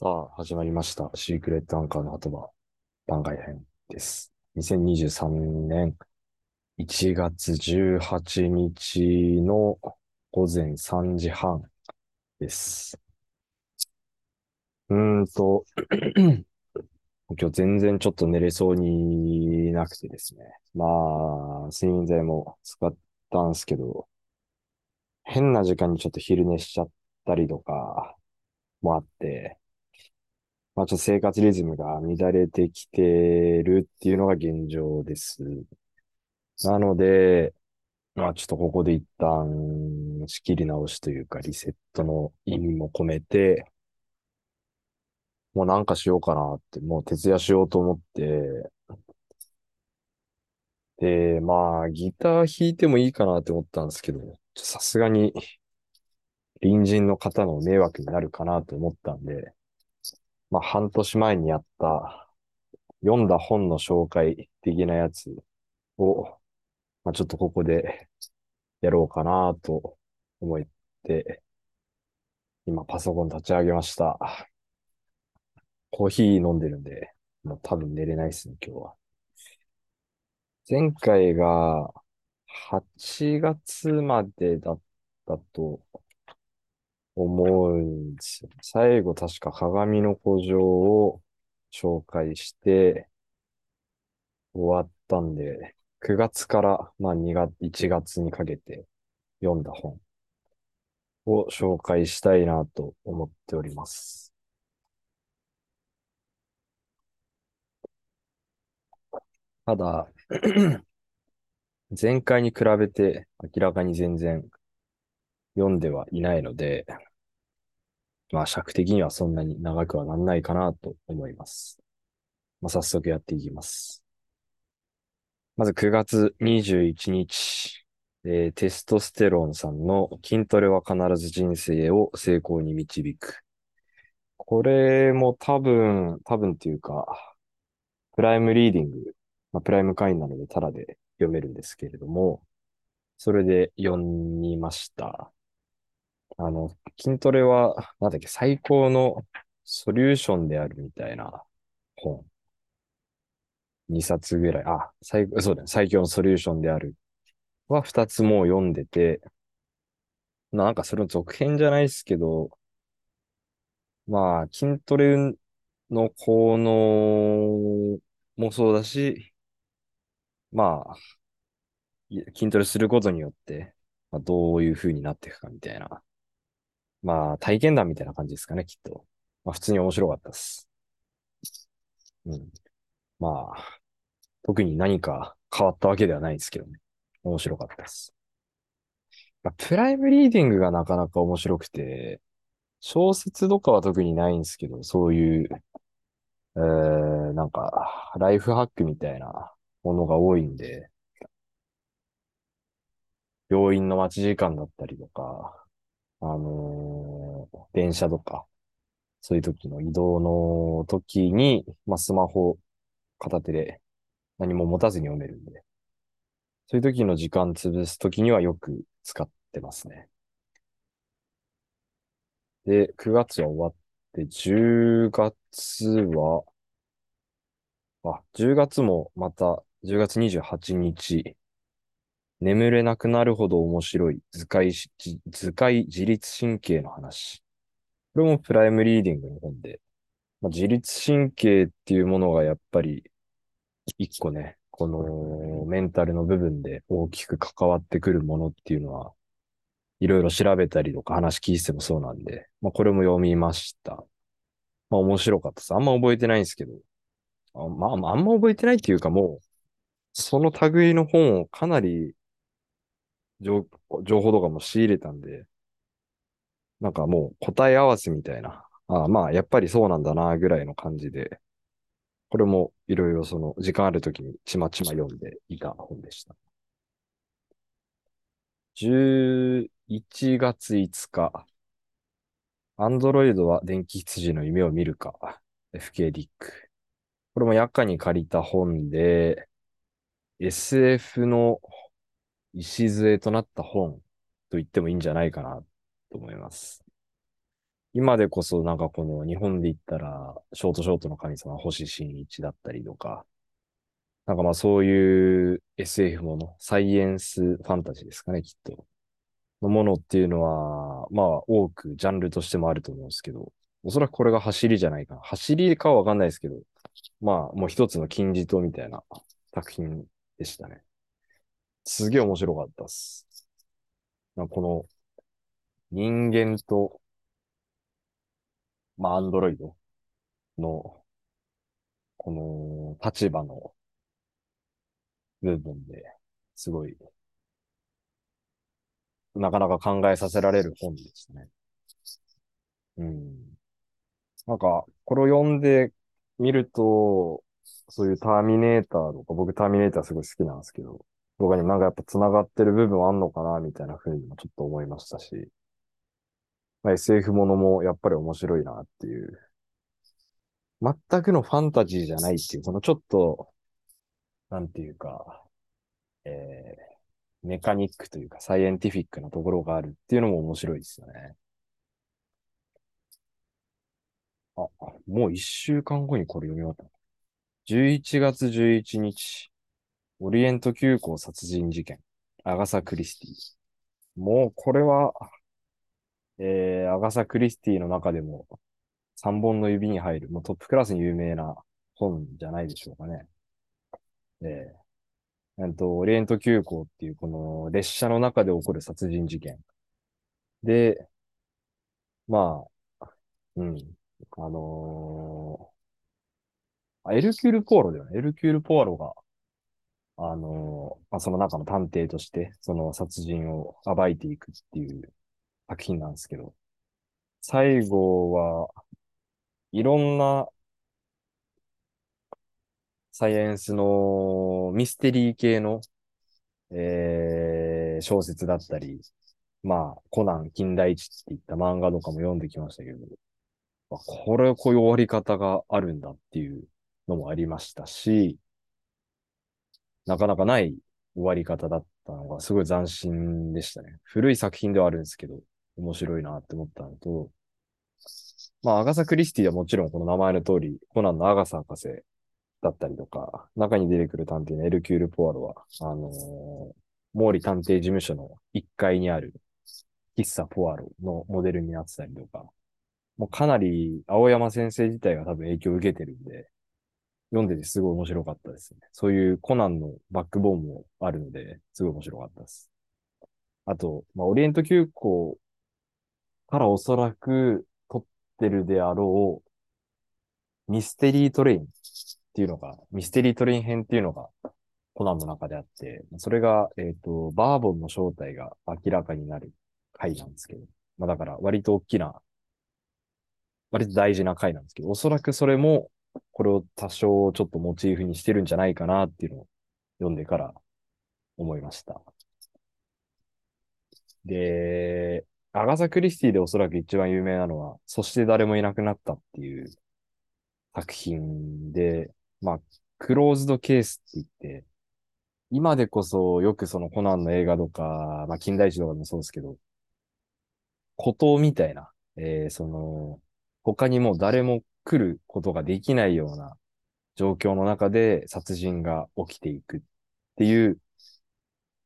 さあ、始まりました。シークレットアンカーの後は番外編です。2023年1月18日の午前3時半です。うーんと、今日全然ちょっと寝れそうになくてですね。まあ、睡眠剤も使ったんすけど、変な時間にちょっと昼寝しちゃったりとかもあって、まあちょっと生活リズムが乱れてきてるっていうのが現状です。なので、まあちょっとここで一旦仕切り直しというかリセットの意味も込めて、もうなんかしようかなって、もう徹夜しようと思って、で、まあギター弾いてもいいかなって思ったんですけど、さすがに隣人の方の迷惑になるかなと思ったんで、まあ、半年前にやった、読んだ本の紹介的なやつを、まあ、ちょっとここでやろうかなと思って、今パソコン立ち上げました。コーヒー飲んでるんで、もう多分寝れないですね、今日は。前回が8月までだったと思うんですよ。最後確か鏡の古城を紹介して終わったんで、9月からまあ2月、1月にかけて読んだ本を紹介したいなと思っております。ただ、前回に比べて明らかに全然読んではいないので、まあ尺的にはそんなに長くはなんないかなと思います。まあ早速やっていきます。まず9月21日、えーテストステロンさんの筋トレは必ず人生を成功に導く。これも多分、多分っていうか、プライムリーディング、まあ、プライム会員なのでタダで読めるんですけれども、それで読みました。あの、筋トレは、なんだっけ、最高のソリューションであるみたいな本。2冊ぐらい。あ、最、そうだね。最強のソリューションである。は2つもう読んでて、なんかそれの続編じゃないですけど、まあ、筋トレの効能もそうだし、まあ、筋トレすることによって、まあ、どういう風になっていくかみたいな。まあ、体験談みたいな感じですかね、きっと。まあ、普通に面白かったです。うん。まあ、特に何か変わったわけではないですけどね。面白かったです。まあプライムリーディングがなかなか面白くて、小説とかは特にないんですけど、そういう、えー、なんか、ライフハックみたいなものが多いんで、病院の待ち時間だったりとか、あのー電車とか、そういう時の移動の時に、まあ、スマホ片手で何も持たずに読めるんで、そういう時の時間潰す時にはよく使ってますね。で、9月は終わって、10月は、あ、10月もまた、10月28日、眠れなくなるほど面白い図解し、図解自律神経の話。これもプライムリーディングの本で、まあ、自律神経っていうものがやっぱり一個ね、このメンタルの部分で大きく関わってくるものっていうのは、いろいろ調べたりとか話聞いてもそうなんで、まあこれも読みました。まあ面白かったです。あんま覚えてないんですけど、あ、まああんま覚えてないっていうかもう、その類の本をかなり情情報とかも仕入れたんで、なんかもう答え合わせみたいな。ああまあ、やっぱりそうなんだな、ぐらいの感じで、これもいろいろその時間あるときにちまちま読んでいた本でした。11月5日、アンドロイドは電気羊の夢を見るか、FK ディック。これも夜間に借りた本で、SF の礎となった本と言ってもいいんじゃないかなと思います。今でこそなんかこの日本で言ったら、ショートショートの神様、星新一だったりとか、なんかまあそういう SF もの、サイエンスファンタジーですかね、きっと。のものっていうのは、まあ多くジャンルとしてもあると思うんですけど、おそらくこれが走りじゃないかな。走りかはわかんないですけど、まあもう一つの金字塔みたいな作品でしたね。すげえ面白かったっす。なんかこの人間と、まあアンドロイドの、この立場の部分ですごい、なかなか考えさせられる本でしたね。うん。なんか、これを読んでみると、そういうターミネーターとか、僕ターミネーターすごい好きなんですけど、僕にもなんかやっぱ繋がってる部分あんのかな、みたいな風にもちょっと思いましたし、まあ、SF ものもやっぱり面白いなっていう、全くのファンタジーじゃないっていう、このちょっと、なんていうか、えー、メカニックというかサイエンティフィックなところがあるっていうのも面白いですよね。あ、もう一週間後にこれ読み終わった。11月11日、オリエント急行殺人事件、アガサ・クリスティ。もうこれは、えー、アガサ・クリスティの中でも3本の指に入る、もうトップクラスに有名な本じゃないでしょうかね。えー、えっと、オリエント急行っていうこの列車の中で起こる殺人事件。で、まあ、うん、あのー、エルキュール・ポーロだよね。エルキュール・ポーロが、あの、まあ、その中の探偵として、その殺人を暴いていくっていう作品なんですけど、最後は、いろんなサイエンスのミステリー系の、えー、小説だったり、まあ、コナン、金田一っていった漫画とかも読んできましたけど、まあこれ、こういう終わり方があるんだっていうのもありましたし、なかなかない終わり方だったのがすごい斬新でしたね。古い作品ではあるんですけど、面白いなって思ったのと、まあ、アガサ・クリスティはもちろんこの名前の通り、コナンのアガサ博士だったりとか、中に出てくる探偵のエルキュール・ポアロは、あのー、毛利探偵事務所の1階にある喫茶ポアロのモデルになってたりとか、もうかなり青山先生自体が多分影響を受けてるんで、読んでてすごい面白かったですね。そういうコナンのバックボーンもあるので、すごい面白かったです。あと、まあ、オリエント急行からおそらく撮ってるであろう、ミステリートレインっていうのが、ミステリートレイン編っていうのがコナンの中であって、それが、えっ、ー、と、バーボンの正体が明らかになる回なんですけど、まあだから割と大きな割と大事な回なんですけど、おそらくそれも、これを多少ちょっとモチーフにしてるんじゃないかなっていうのを読んでから思いました。で、アガサ・クリスティでおそらく一番有名なのは、そして誰もいなくなったっていう作品で、まあ、クローズドケースって言って、今でこそよくそのコナンの映画とか、まあ、近代史とかでもそうですけど、孤島みたいな、えー、その、他にも誰も来ることができないような状況の中で殺人が起きていくっていう、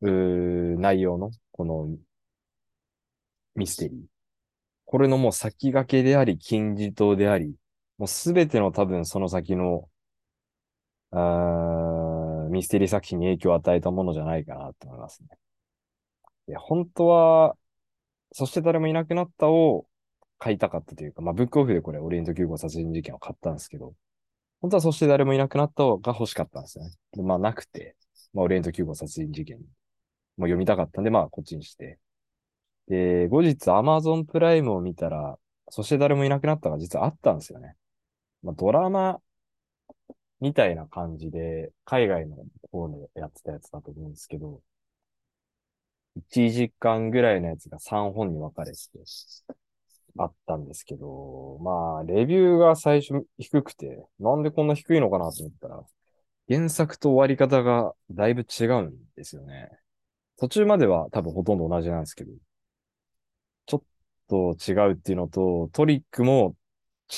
う内容のこのミステリー。これのもう先駆けであり、金字塔であり、もうすべての多分その先の、あミステリー作品に影響を与えたものじゃないかなと思いますね。いや、本当は、そして誰もいなくなったを買いたかったというか、まあ、ブックオフでこれ、オリエント9号殺人事件を買ったんですけど、本当はそして誰もいなくなった方が欲しかったんですね。でまあ、なくて、まあ、オリエント9号殺人事件も読みたかったんで、まあ、こっちにして。で、後日、アマゾンプライムを見たら、そして誰もいなくなったが実はあったんですよね。まあ、ドラマみたいな感じで、海外の方でやってたやつだと思うんですけど、1時間ぐらいのやつが3本に分かれて、あったんですけど、まあ、レビューが最初低くて、なんでこんな低いのかなと思ったら、原作と終わり方がだいぶ違うんですよね。途中までは多分ほとんど同じなんですけど、ちょっと違うっていうのと、トリックも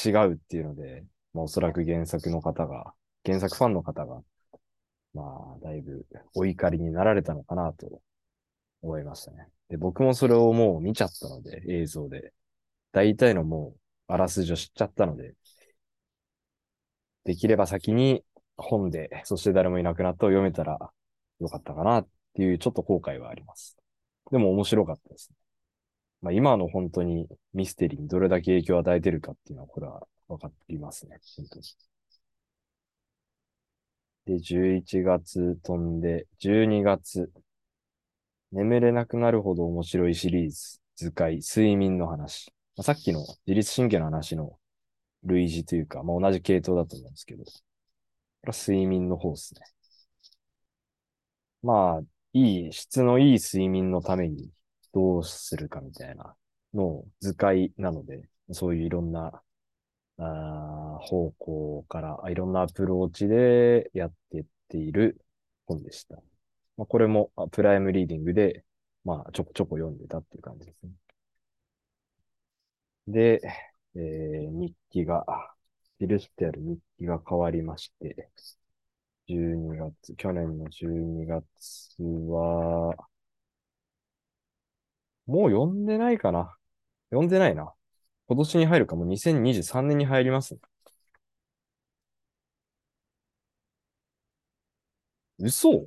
違うっていうので、まあおそらく原作の方が、原作ファンの方が、まあだいぶお怒りになられたのかなと思いましたね。で、僕もそれをもう見ちゃったので、映像で。大体のもう、あらすじを知っちゃったので、できれば先に本で、そして誰もいなくなったを読めたらよかったかなっていうちょっと後悔はあります。でも面白かったですね。まあ今の本当にミステリーにどれだけ影響を与えてるかっていうのはこれは分かりますね。本当に。で、11月飛んで、12月。眠れなくなるほど面白いシリーズ。図解、睡眠の話。まあ、さっきの自律神経の話の類似というか、まあ、同じ系統だと思うんですけど。これは睡眠の方ですね。まあ、いい、質のいい睡眠のためにどうするかみたいなのを図解なので、そういういろんなあ方向からいろんなアプローチでやっていっている本でした。まあ、これもプライムリーディングで、まあ、ちょこちょこ読んでたっていう感じですね。で、えー、日記が、記してある日記が変わりまして、12月、去年の12月は、もう読んでないかな。読んでないな。今年に入るかも2023年に入ります。嘘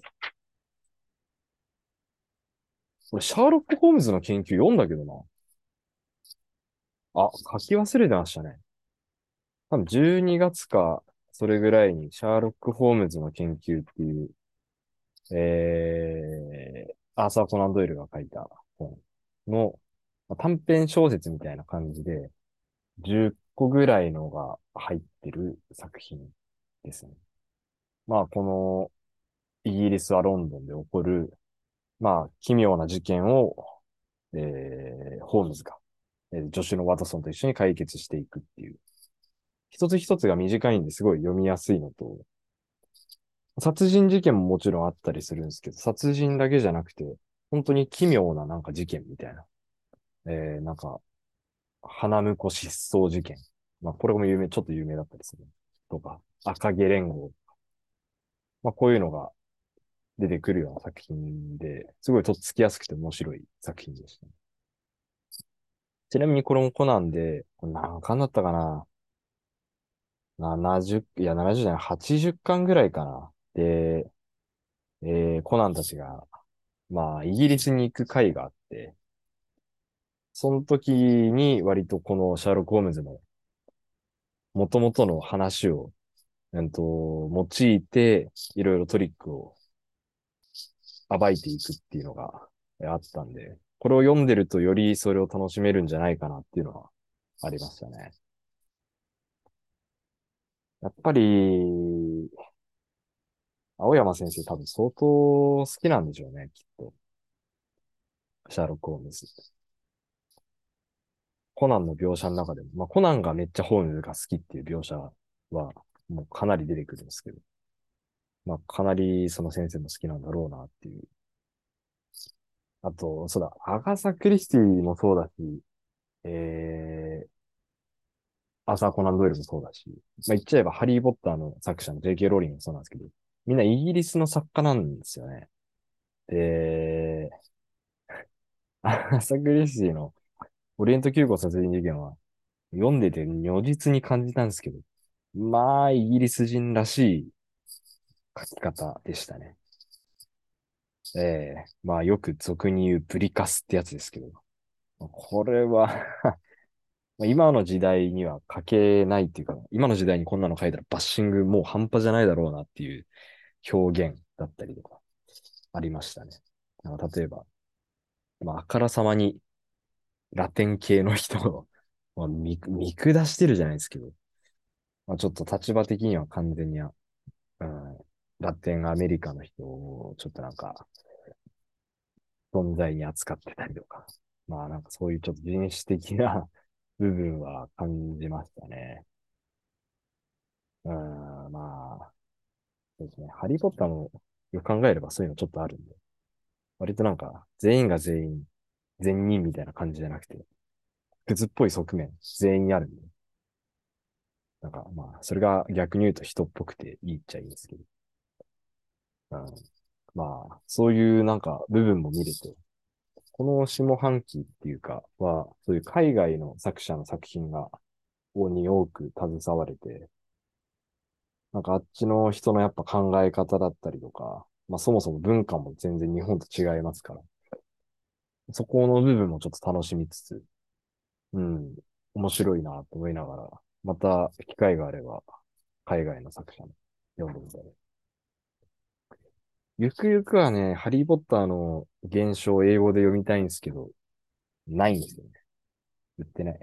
俺、シャーロック・ホームズの研究読んだけどな。あ、書き忘れてましたね。多分12月か、それぐらいに、シャーロック・ホームズの研究っていう、えー、アーサー・コナン・ドイルが書いた本の、短編小説みたいな感じで、10個ぐらいのが入ってる作品ですね。まあ、この、イギリスはロンドンで起こる、まあ、奇妙な事件を、えー、ホームズが、えー、助手のワトソンと一緒に解決していくっていう。一つ一つが短いんですごい読みやすいのと、殺人事件ももちろんあったりするんですけど、殺人だけじゃなくて、本当に奇妙ななんか事件みたいな。えー、なんか、花婿失踪事件。まあ、これも有名、ちょっと有名だったりする。とか、赤毛連合とか。まあ、こういうのが出てくるような作品で、すごいとっつきやすくて面白い作品でした、ね。ちなみにこれもコナンで、これ何巻だったかな？70、いや、70じゃない、80巻ぐらいかな。で、えー、コナンたちが、まあ、イギリスに行く会があって、その時に割とこのシャーロック・ホームズの元々の話を、えっと、用いて、いろいろトリックを暴いていくっていうのがあったんで、これを読んでるとよりそれを楽しめるんじゃないかなっていうのはありましたね。やっぱり、青山先生多分相当好きなんでしょうね、きっと。シャーロック・ホームズ。コナンの描写の中でも、まあ、コナンがめっちゃホームズが好きっていう描写は、もうかなり出てくるんですけど、まあ、かなりその先生も好きなんだろうなっていう。あと、そうだ、アガサ・クリスティもそうだし、えー、アサー・コナン・ドイルもそうだし、まあ、言っちゃえばハリー・ポッターの作者の J.K. ローリングもそうなんですけど、みんなイギリスの作家なんですよね。で、アガサ・クリスティのオリエント急行殺人事件は、読んでて如実に感じたんですけど、まあ、イギリス人らしい書き方でしたね。ええー、まあ、よく俗に言うブリカスってやつですけど、これは 今の時代には書けないっていうか、今の時代にこんなの書いたらバッシングもう半端じゃないだろうなっていう表現だったりとか、ありましたね。例えば、まあ、あからさまにラテン系の人を、見、見下してるじゃないですけど、まあ、ちょっと立場的には完全に、うん、ラテンアメリカの人をちょっとなんか、存在に扱ってたりとか、まあなんかそういうちょっと人種的な 部分は感じましたね。うん、まあ、そうですね。ハリーポッターもよく考えればそういうのちょっとあるんで、割となんか全員が全員善人みたいな感じじゃなくて、クズっぽい側面、全員あるんで。なんか、まあ、それが逆に言うと人っぽくていいっちゃいいんですけど。うん、まあ、そういうなんか部分も見れて、この下半期っていうかは、そういう海外の作者の作品が、に多く携われて、なんかあっちの人のやっぱ考え方だったりとか、まあそもそも文化も全然日本と違いますから、そこの部分もちょっと楽しみつつ、うん、面白いなと思いながら、また機会があれば、海外の作者も読んでみたい。ゆくゆくはね、ハリーポッターの現象を英語で読みたいんですけど、ないんですよね。売ってない。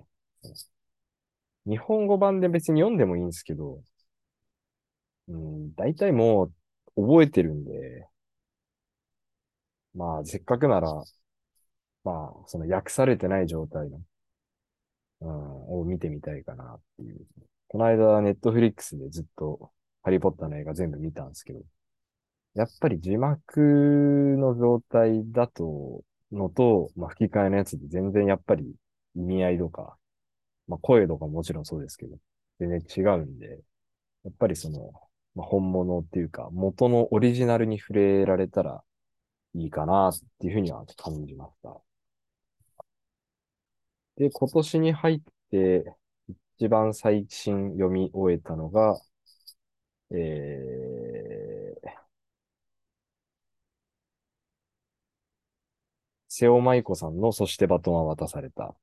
日本語版で別に読んでもいいんですけど、うん、大体もう覚えてるんで、まあ、せっかくなら、まあ、その訳されてない状態の、うん、を見てみたいかなっていう。この間、ネットフリックスでずっと、ハリーポッターの映画全部見たんですけど、やっぱり字幕の状態だと、のと、まあ、吹き替えのやつで全然やっぱり意味合いとか、まあ、声とかもちろんそうですけど、全然違うんで、やっぱりその、まあ、本物っていうか、元のオリジナルに触れられたらいいかなっていうふうには感じました。で、今年に入って一番最新読み終えたのが、えー、瀬尾舞子さんのそしてバトンは渡された。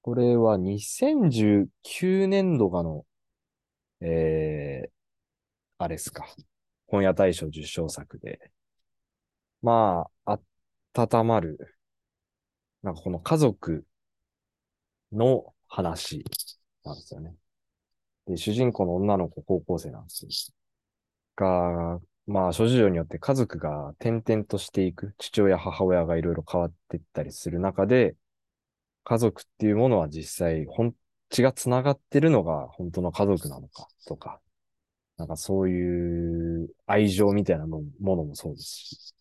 これは2019年度がの、えー、あれですか。本屋大賞受賞作で。まあ、温まる。なんかこの家族の話なんですよね。で、主人公の女の子高校生なんですよ。が、まあ、諸事情によって家族が転々としていく、父親、母親がいろいろ変わっていったりする中で、家族っていうものは実際、本、血が繋がってるのが本当の家族なのかとか、なんかそういう愛情みたいなものもそうですし、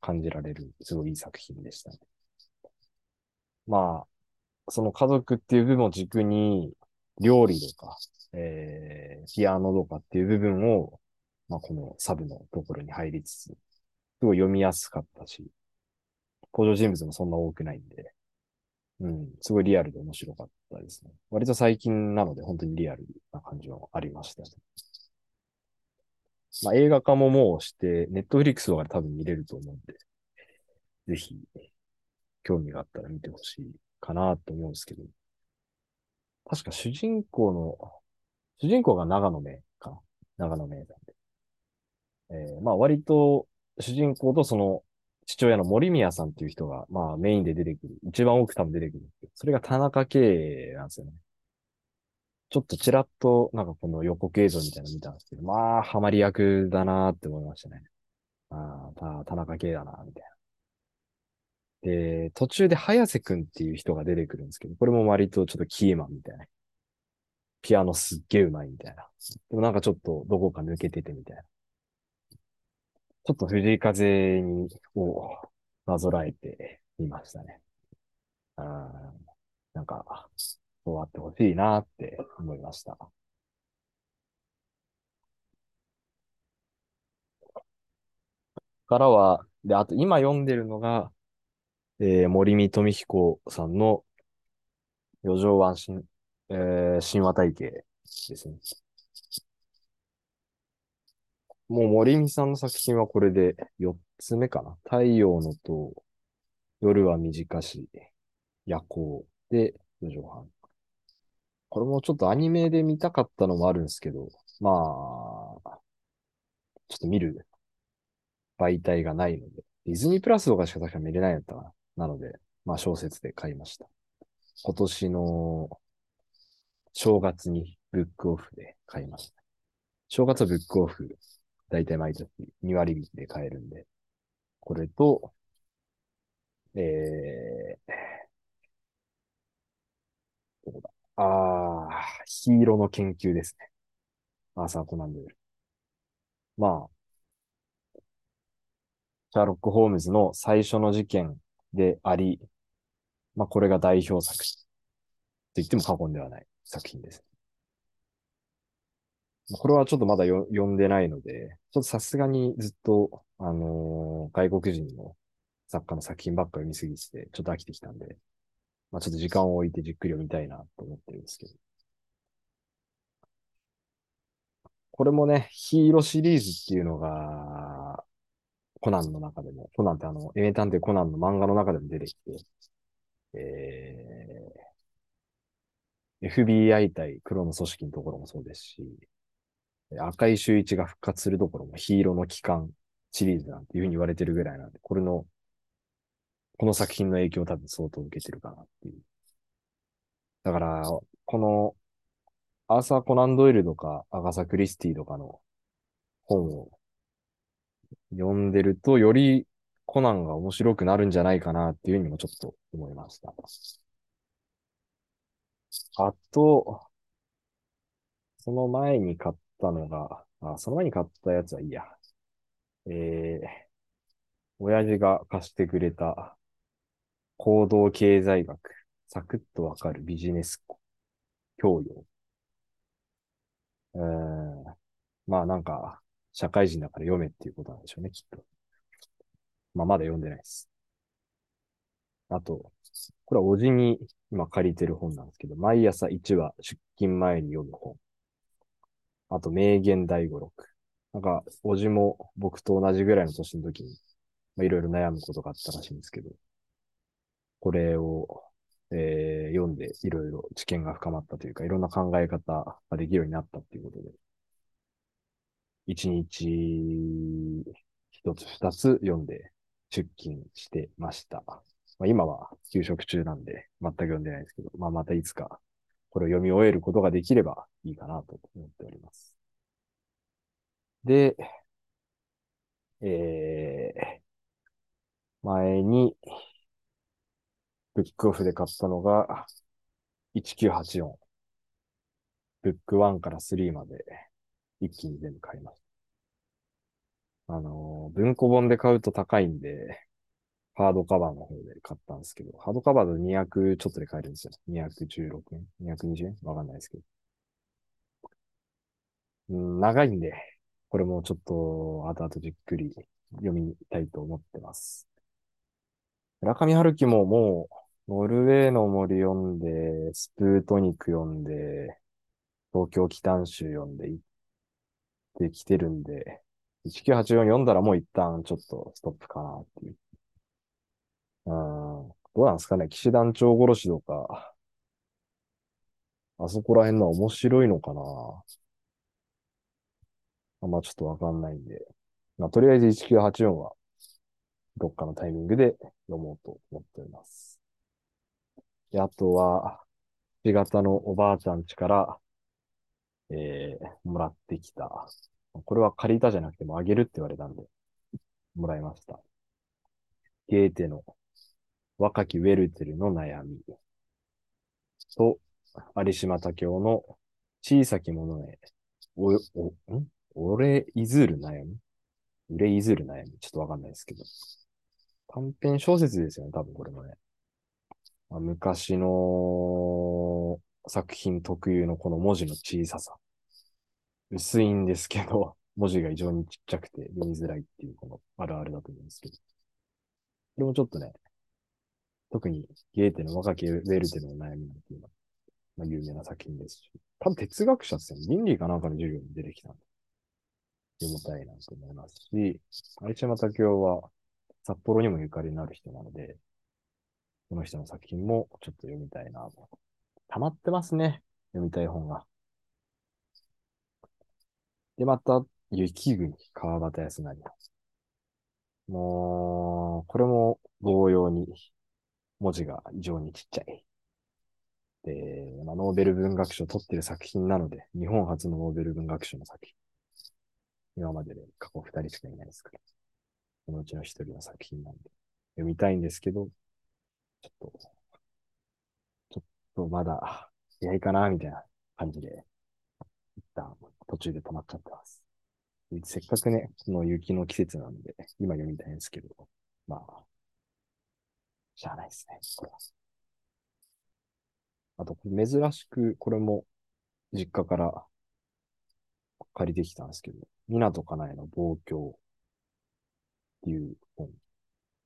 感じられる、すごいいい作品でしたね。まあ、その家族っていう部分を軸に、料理とか、えー、ピアノとかっていう部分を、まあ、このサブのところに入りつつ、すごい読みやすかったし、登場人物もそんな多くないんで、うん、すごいリアルで面白かったですね。割と最近なので本当にリアルな感じはありましたね。まあ映画化ももうして、ネットフリックスとかで多分見れると思うんで、ぜひ、興味があったら見てほしいかなと思うんですけど、確か主人公の、主人公が長野名かな？長野名なんで。えー、まあ割と主人公とその父親の森宮さんっていう人が、まあメインで出てくる。一番多く多分出てくるんですけど。それが田中圭なんですよね。ちょっとちらっとなんかこの予告映像みたいなの見たんですけど、まあ、ハマり役だなって思いましたね。ああ、田中圭だな、みたいな。で、途中で早瀬くんっていう人が出てくるんですけど、これも割とちょっとキーマンみたいな。ピアノすっげえうまいみたいな。でもなんかちょっとどこか抜けててみたいな。ちょっと藤井風に、をなぞらえてみましたね。うん、なんか、そうあってほしいなって思いました。からは、で、あと今読んでるのが、えー、森見富彦さんの四条湾神、えー、神話体系ですね。もう森見さんの作品はこれで4つ目かな。太陽の塔、夜は短し、夜行で4畳半。これもちょっとアニメで見たかったのもあるんですけど、まあ、ちょっと見る媒体がないので、ディズニープラスとかしか確か見れないんだったかな。なので、まあ小説で買いました。今年の正月にブックオフで買いました。正月はブックオフだいたい毎年2割引きで買えるんで、これと、えー、どこだ？ああ、ヒーローの研究ですね。アーサー・コナンドール。まあ、シャーロック・ホームズの最初の事件であり、まあこれが代表作と言っても過言ではない作品です。これはちょっとまだよ読んでないので、ちょっとさすがにずっと、あのー外国人の作家の作品ばっかり見すぎて、ちょっと飽きてきたんで、まあちょっと時間を置いてじっくり読みたいなと思ってるんですけど。これもね、ヒーローシリーズっていうのが、コナンの中でも、コナンってあの、エメ探偵コナンの漫画の中でも出てきて、えー、FBI 対黒の組織のところもそうですし、赤い周一が復活するところもヒーローの機関シリーズなんていうふうに言われてるぐらいなんで、これの、この作品の影響を多分相当受けてるかなっていう。だから、この、アーサー・コナン・ドイルとか、アガサ・クリスティとかの本を読んでると、よりコナンが面白くなるんじゃないかなっていうふうにもちょっと思いました。あと、その前に買ったのが、あ、その前に買ったやつはいいや。えー、親父が貸してくれた行動経済学、サクッとわかるビジネス教養。えー、まあなんか、社会人だから読めっていうことなんでしょうね、きっと。まあまだ読んでないです。あと、これはおじに今借りてる本なんですけど、毎朝1話出勤前に読む本。あと、名言第5、6。なんか、おじも僕と同じぐらいの年の時に、まあ、いろいろ悩むことがあったらしいんですけど、これを、えー、読んでいろいろ知見が深まったというか、いろんな考え方ができるようになったっていうことで、一日一つ二つ読んで出勤してました。まあ、今は休職中なんで全く読んでないですけど、まあまたいつかこれを読み終えることができればいいかなと思っております。で、えー、前にブックオフで買ったのが1984。ブック1から3まで一気に全部買いました。あのー、文庫本で買うと高いんで、ハードカバーの方で買ったんですけど、ハードカバーだと200ちょっとで買えるんですよ。216円 ?220 円わかんないですけど。うん、長いんで、これもちょっと後々じっくり読みたいと思ってます。村上春樹ももう、ノルウェーの森読んで、スプートニク読んで、東京奇譚集読んで行ってきてるんで、1984読んだらもう一旦ちょっとストップかなっていう。うん。どうなんですかね騎士団長殺しとか、あそこら辺のは面白いのかなあんまちょっとわかんないんで。まあ、とりあえず1984は、どっかのタイミングで読もうと思っております。で、あとは、4型のおばあちゃん家から、えー、もらってきた。これは借りたじゃなくてもあげるって言われたんで、もらいました。ゲーテの若きウェルテルの悩みと、有島武雄の小さきものへ、お、お、ん？俺いずる悩み？俺いずる悩み？ちょっとわかんないですけど。短編小説ですよね、多分これもね。まあ、昔の作品特有のこの文字の小ささ。薄いんですけど、文字が異常にちっちゃくて読みづらいっていうこのあるあるだと思うんですけど。これもちょっとね、特にゲーテの若きウェルテの悩みなんていうのは、まあ、有名な作品ですし、多分哲学者ですよね。倫理かなんかの授業に出てきたんで、読みたいなと思いますし、有島武雄は札幌にもゆかりのある人なので、この人の作品もちょっと読みたいなと。溜まってますね。読みたい本が。で、また、雪国、川端康成。もう、これも同様に文字が異常にちっちゃい。で、まあ、ノーベル文学賞を取ってる作品なので、日本初のノーベル文学賞の作品。今までで過去二人しかいないですから。そのうちの一人の作品なんで、読みたいんですけど、ちょっと、ちょっとまだ、早いかな、みたいな感じで、一旦途中で止まっちゃってます。せっかくね、この雪の季節なんで、今読みたいんですけど、まあ、しゃないですね、これは。あと、珍しく、これも実家から借りてきたんですけど、港かなえの望郷っていう本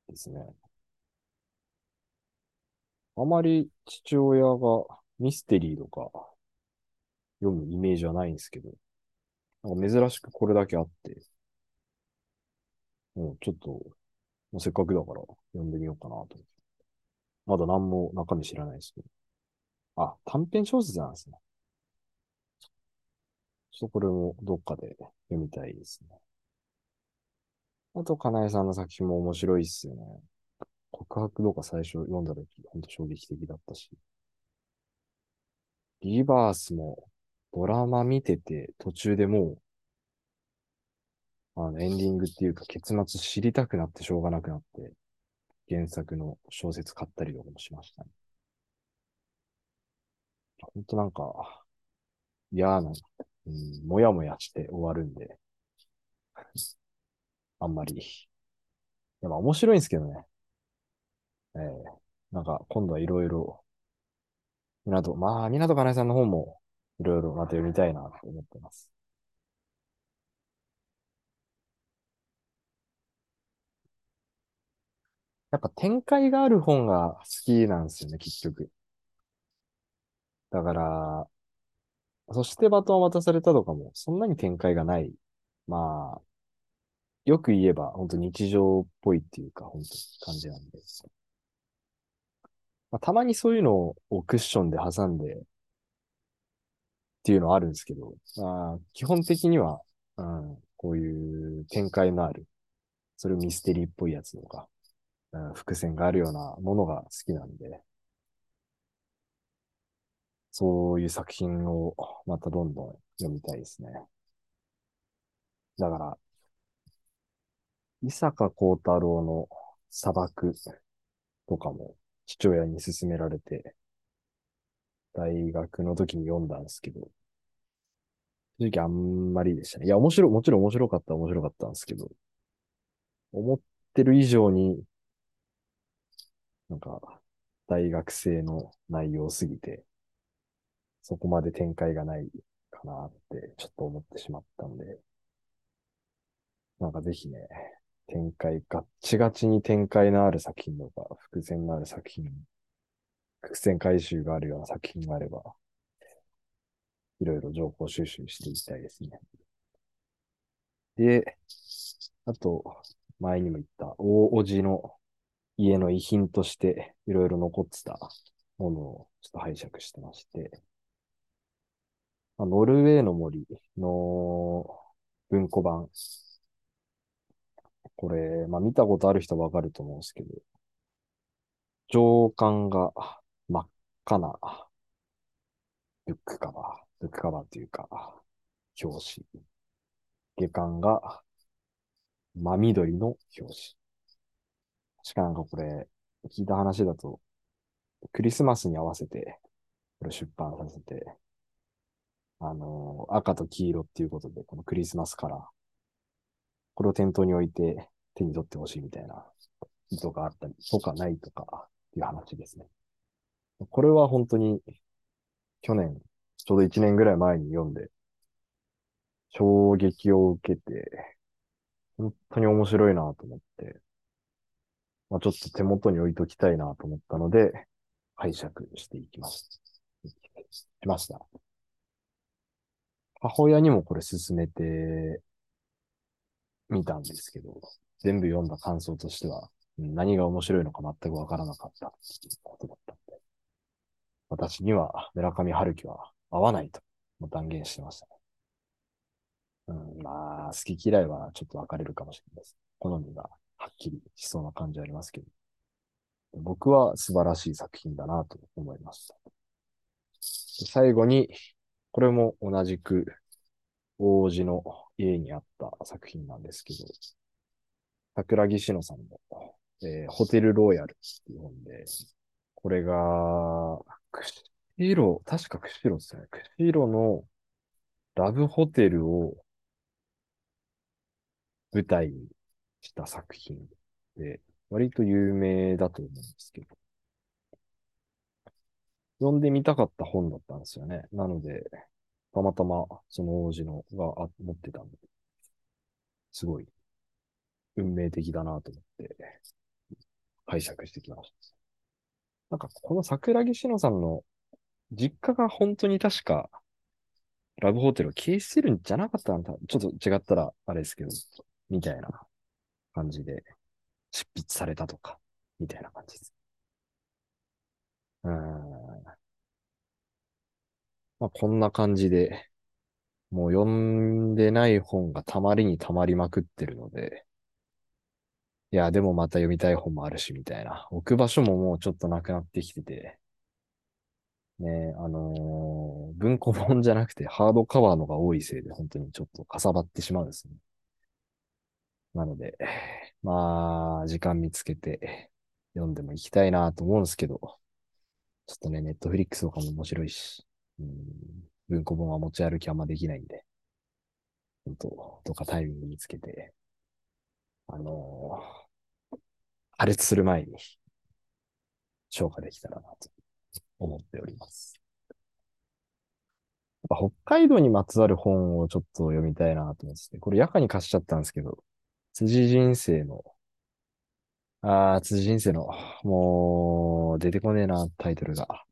ですね。あまり父親がミステリーとか読むイメージはないんですけど、なんか珍しくこれだけあって、もうちょっと、もうせっかくだから読んでみようかなと思って。まだ何も中身知らないですけど。あ、短編小説なんですね。ちょっとこれもどっかで読みたいですね。あと、かなえさんの作品も面白いっすよね。告白とか最初読んだ時、ほんと衝撃的だったし。リバースもドラマ見てて途中でもう、あの、エンディングっていうか結末知りたくなってしょうがなくなって、原作の小説買ったりとかもしましたね。ほんとなんか、嫌な、うん、もやもやして終わるんで、あんまり。や、まあ面白いんですけどね。ええー、なんか今度はいろいろ、港、まあ、港かなえさんの方もいろいろまた読みたいなと思ってます。やっぱ展開がある本が好きなんですよね、結局。だから、そしてバトンを渡されたとかも、そんなに展開がない。まあ、よく言えば、本当日常っぽいっていうか、本当に感じなんで。まあ、たまにそういうのをクッションで挟んでっていうのはあるんですけど、まあ、基本的には、うん、こういう展開のある、それミステリーっぽいやつとか、うん、伏線があるようなものが好きなんで、そういう作品をまたどんどん読みたいですね。だから、伊坂幸太郎の砂漠とかも父親に勧められて、大学の時に読んだんですけど、正直あんまりでしたね。いや、面白い、もちろん面白かった面白かったんですけど、思ってる以上に、なんか、大学生の内容すぎて、そこまで展開がないかなってちょっと思ってしまったんで、なんかぜひね、展開、ガッチガチに展開のある作品とか、伏線のある作品、伏線回収があるような作品があれば、いろいろ情報収集していきたいですね。で、あと、前にも言った大おじの家の遺品としていろいろ残ってたものをちょっと拝借してまして、ノルウェーの森の文庫版これ、まあ見たことある人わかると思うんですけど、上巻が真っ赤なブックカバー、ブックカバーというか、表紙。下巻が真緑の表紙。しかなんかこれ、聞いた話だと、クリスマスに合わせて、これ出版させて、あのー、赤と黄色っていうことで、このクリスマスカラー、これを店頭に置いて手に取ってほしいみたいな意図があったりとかないとかっていう話ですね。これは本当に去年、ちょうど1年ぐらい前に読んで、衝撃を受けて、本当に面白いなと思って、まあ、ちょっと手元に置いときたいなと思ったので、拝借していきました。しました。母親にもこれ勧めて見たんですけど、全部読んだ感想としては、何が面白いのか全くわからなかったっていうことだったんで、私には村上春樹は合わないと断言してましたね。うん、まあ、好き嫌いはちょっと分かれるかもしれないです。好みがはっきりしそうな感じありますけど、僕は素晴らしい作品だなと思いました。最後に、これも同じく王子の家にあった作品なんですけど、桜木志乃さんの、えー、ホテルロイヤルっていう本で、これが、釧路、確か釧路ですね。釧路のラブホテルを舞台にした作品で、割と有名だと思うんですけど、読んでみたかった本だったんですよね。なので、たまたまその王子のが持ってたんで、すごい運命的だなと思って解釈してきました。なんかこの桜木志乃さんの実家が本当に確かラブホテルを経営してるんじゃなかったんだ。ちょっと違ったらあれですけど、みたいな感じで執筆されたとか、みたいな感じです。うん。まあ、こんな感じで、もう読んでない本がたまりにたまりまくってるので、いや、でもまた読みたい本もあるし、みたいな。置く場所ももうちょっとなくなってきてて、ね、あのー文庫本じゃなくてハードカバーのが多いせいで、本当にちょっとかさばってしまうんですね。なので、まあ、時間見つけて読んでもいきたいなと思うんですけど、ちょっとね、ネットフリックスとかも面白いし、うん、文庫本は持ち歩きあんまできないんで、本当どっかタイミング見つけて、あのー破裂する前に消化できたらなと思っております。北海道にまつわる本をちょっと読みたいなと思ってて、これ夜間に貸しちゃったんですけど、辻人生の、ああ、辻人生の、もう、出てこねえな、タイトルが。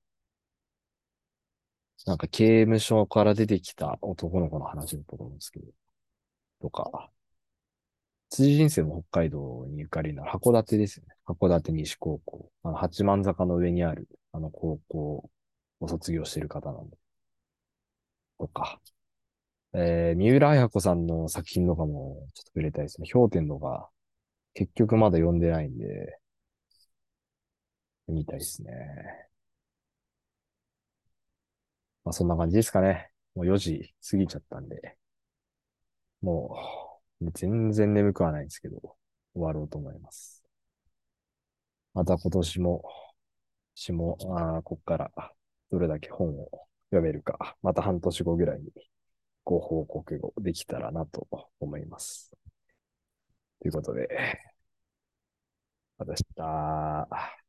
なんか刑務所から出てきた男の子の話だったと思うんですけど、とか、辻人生も北海道にゆかりの函館ですよね。函館西高校。あの、八幡坂の上にある、あの高校を卒業してる方なんで。とか、えー、三浦綾子さんの作品とかもちょっと触れたいですね。氷点とか、結局まだ読んでないんで、読みたいですね。まあそんな感じですかね。もう4時過ぎちゃったんで、もう全然眠くはないんですけど、終わろうと思います。また今年も、私も、あこっからどれだけ本を読めるか、また半年後ぐらいにご報告をできたらなと思います。ということで、私だ。